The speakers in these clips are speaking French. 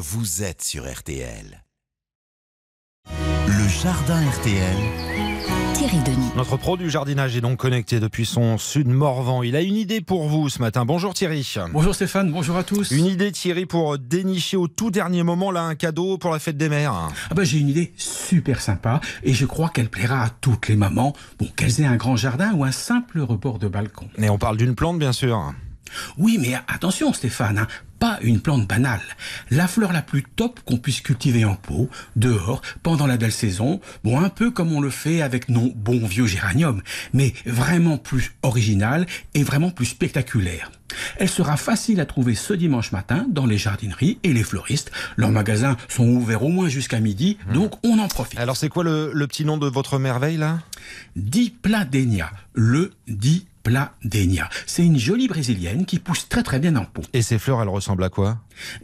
vous êtes sur RTL. Le jardin RTL. Thierry Denis. Notre pro du jardinage est donc connecté depuis son sud Morvan. Il a une idée pour vous ce matin. Bonjour Thierry. Bonjour Stéphane, bonjour à tous. Une idée Thierry pour dénicher au tout dernier moment là un cadeau pour la fête des mères. Ah bah, j'ai une idée super sympa et je crois qu'elle plaira à toutes les mamans, bon qu'elles aient un grand jardin ou un simple rebord de balcon. Et on parle d'une plante bien sûr. Oui, mais attention Stéphane, hein, pas une plante banale. La fleur la plus top qu'on puisse cultiver en pot, dehors, pendant la belle saison, bon un peu comme on le fait avec nos bons vieux géraniums, mais vraiment plus original et vraiment plus spectaculaire. Elle sera facile à trouver ce dimanche matin dans les jardineries et les fleuristes. Leurs magasins sont ouverts au moins jusqu'à midi, donc on en profite. Alors c'est quoi le, le petit nom de votre merveille là? Dipladenia, le Dipladenia. C'est une jolie brésilienne qui pousse très très bien en pot. Et ces fleurs elles ressemblent à quoi?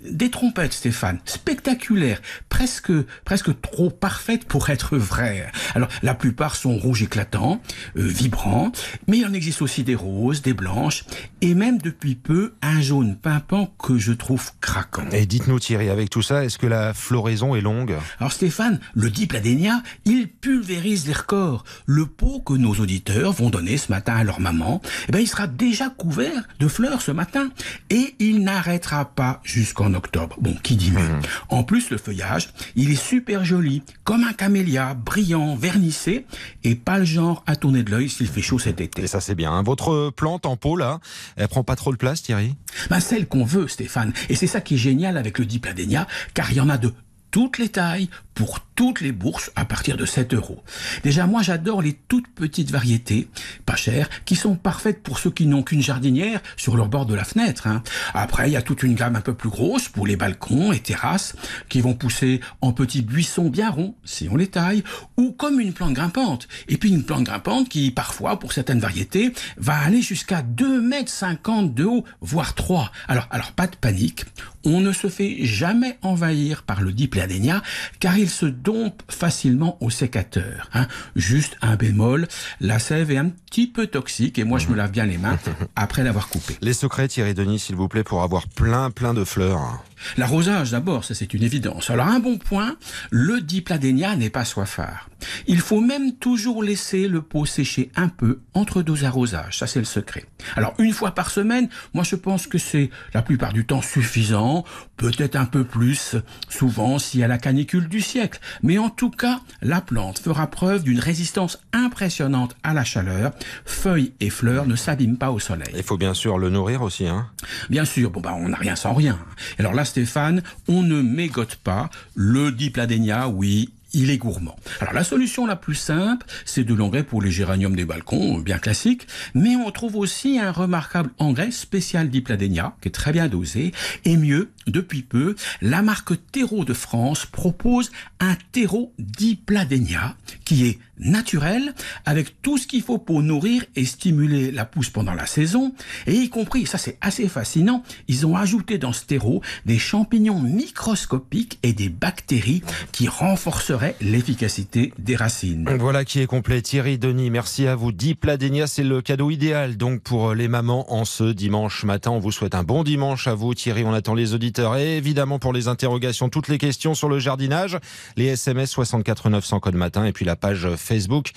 Des trompettes, Stéphane, spectaculaires, presque, presque trop parfaites pour être vraies. Alors, la plupart sont rouges éclatants, euh, vibrants, mais il en existe aussi des roses, des blanches, et même depuis peu, un jaune pimpant que je trouve craquant. Et dites-nous Thierry, avec tout ça, est-ce que la floraison est longue? Alors Stéphane, le Dipladenia, il pulvérise les records. Le pot que nos auditeurs vont donner ce matin à leur maman, eh ben, il sera déjà couvert de fleurs ce matin. Et il n'arrêtera pas jusqu'en octobre. Bon, qui dit mieux En plus, le feuillage, il est super joli, comme un camélia, brillant, vernissé, et pas le genre à tourner de l'œil s'il fait chaud cet été. Et ça c'est bien. hein. Votre plante en pot là, elle prend pas trop de place Thierry? Ben, celle qu'on veut, Stéphane. Et c'est ça qui est génial avec le Dipladenia, car il y en a de toutes les tailles, pour toutes les bourses, à partir de 7 euros. Déjà, moi, j'adore les toutes petites variétés, pas chères, qui sont parfaites pour ceux qui n'ont qu'une jardinière sur leur bord de la fenêtre. hein. Après, il y a toute une gamme un peu plus grosse pour les balcons et terrasses, qui vont pousser en petits buissons bien ronds, si on les taille, ou comme une plante grimpante. Et puis une plante grimpante qui, parfois, pour certaines variétés, va aller jusqu'à 2 mètres 50 de haut, voire 3. Alors, alors pas de panique. On ne se fait jamais envahir par le dipladénia, car il se dompte facilement au sécateur. hein. Juste un bémol, la sève est un petit peu toxique et moi je me lave bien les mains après l'avoir coupé. Les secrets Thierry Denis s'il vous plaît pour avoir plein plein de fleurs. L'arrosage d'abord, ça c'est une évidence. Alors un bon point, le dipladénia n'est pas soifard. Il faut même toujours laisser le pot sécher un peu entre deux arrosages, ça c'est le secret. Alors une fois par semaine, moi je pense que c'est la plupart du temps suffisant, peut-être un peu plus, souvent s'il y a la canicule du siècle. Mais en tout cas, la plante fera preuve d'une résistance impressionnante à la chaleur. Feuilles et fleurs ne s'abîment pas au soleil. Il faut bien sûr le nourrir aussi. Hein. Bien sûr, bon bah on n'a rien sans rien. Alors là, Stéphane, on ne mégote pas. Le dipladénia, oui, il est gourmand. Alors la solution la plus simple, c'est de l'engrais pour les géraniums des balcons, bien classique, mais on trouve aussi un remarquable engrais spécial dipladénia, qui est très bien dosé, et mieux, depuis peu, la marque Terreau de France propose un terreau dipladénia qui est naturel, avec tout ce qu'il faut pour nourrir et stimuler la pousse pendant la saison, et y compris, ça c'est assez fascinant, ils ont ajouté dans ce terreau des champignons microscopiques et des bactéries qui renforceraient l'efficacité des racines. Voilà qui est complet. Thierry Denis, merci à vous. Dipladénia, c'est le cadeau idéal donc pour les mamans en ce dimanche matin. On vous souhaite un bon dimanche à vous Thierry. On attend les auditeurs et évidemment pour les interrogations, toutes les questions sur le jardinage, les SMS 64 900 code matin et puis la page Facebook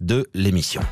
de l'émission.